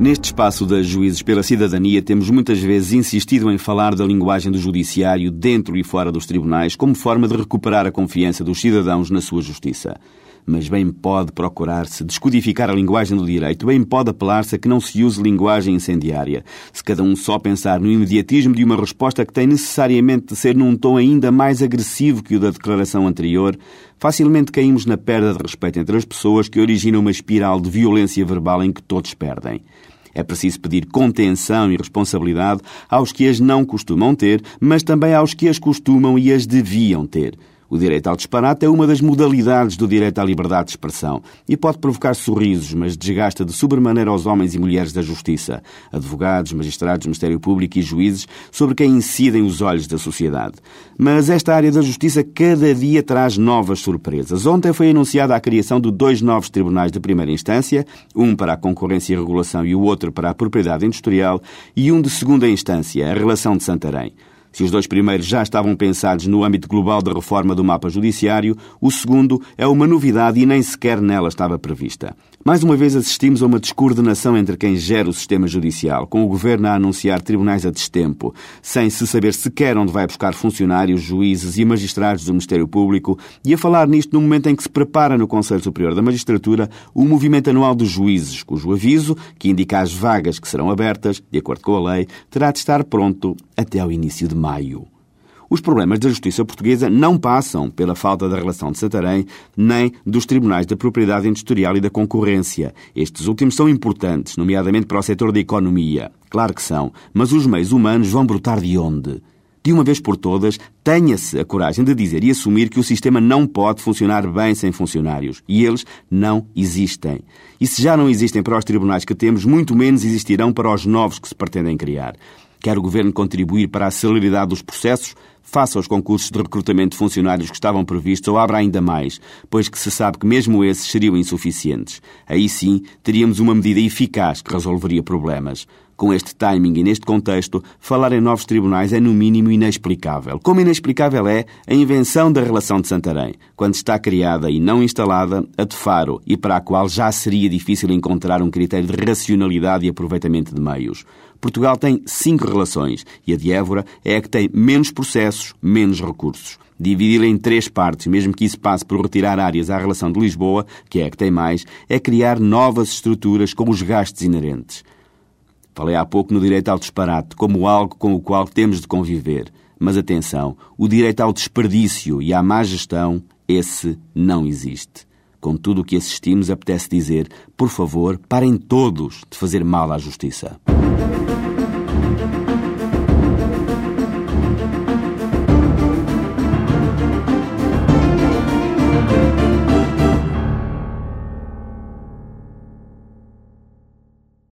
Neste espaço das Juízes pela Cidadania, temos muitas vezes insistido em falar da linguagem do Judiciário dentro e fora dos tribunais como forma de recuperar a confiança dos cidadãos na sua justiça. Mas bem pode procurar-se descodificar a linguagem do direito, bem pode apelar-se a que não se use linguagem incendiária. Se cada um só pensar no imediatismo de uma resposta que tem necessariamente de ser num tom ainda mais agressivo que o da declaração anterior, facilmente caímos na perda de respeito entre as pessoas que origina uma espiral de violência verbal em que todos perdem. É preciso pedir contenção e responsabilidade aos que as não costumam ter, mas também aos que as costumam e as deviam ter. O direito ao disparate é uma das modalidades do direito à liberdade de expressão e pode provocar sorrisos, mas desgasta de sobremaneira os homens e mulheres da justiça, advogados, magistrados, Ministério Público e juízes, sobre quem incidem os olhos da sociedade. Mas esta área da justiça cada dia traz novas surpresas. Ontem foi anunciada a criação de dois novos tribunais de primeira instância, um para a concorrência e regulação e o outro para a propriedade industrial, e um de segunda instância, a relação de Santarém. Se os dois primeiros já estavam pensados no âmbito global da reforma do mapa judiciário, o segundo é uma novidade e nem sequer nela estava prevista. Mais uma vez assistimos a uma descoordenação entre quem gera o sistema judicial, com o governo a anunciar tribunais a destempo, sem se saber sequer onde vai buscar funcionários, juízes e magistrados do Ministério Público, e a falar nisto no momento em que se prepara no Conselho Superior da Magistratura o movimento anual dos juízes, cujo aviso, que indica as vagas que serão abertas, de acordo com a lei, terá de estar pronto até ao início de maio. Os problemas da justiça portuguesa não passam pela falta da relação de Santarém, nem dos tribunais da propriedade industrial e da concorrência. Estes últimos são importantes, nomeadamente para o setor da economia. Claro que são, mas os meios humanos vão brotar de onde? De uma vez por todas, tenha-se a coragem de dizer e assumir que o sistema não pode funcionar bem sem funcionários. E eles não existem. E se já não existem para os tribunais que temos, muito menos existirão para os novos que se pretendem criar. Quer o Governo contribuir para a celeridade dos processos? Faça os concursos de recrutamento de funcionários que estavam previstos ou abra ainda mais, pois que se sabe que mesmo esses seriam insuficientes. Aí sim, teríamos uma medida eficaz que resolveria problemas. Com este timing e neste contexto, falar em novos tribunais é no mínimo inexplicável. Como inexplicável é a invenção da relação de Santarém, quando está criada e não instalada a de Faro e para a qual já seria difícil encontrar um critério de racionalidade e aproveitamento de meios. Portugal tem cinco relações e a de Évora é a que tem menos processos, menos recursos. Dividi-la em três partes, mesmo que isso passe por retirar áreas à relação de Lisboa, que é a que tem mais, é criar novas estruturas com os gastos inerentes. Falei há pouco no direito ao disparate como algo com o qual temos de conviver. Mas atenção, o direito ao desperdício e à má gestão, esse não existe. Com tudo o que assistimos, apetece dizer, por favor, parem todos de fazer mal à justiça.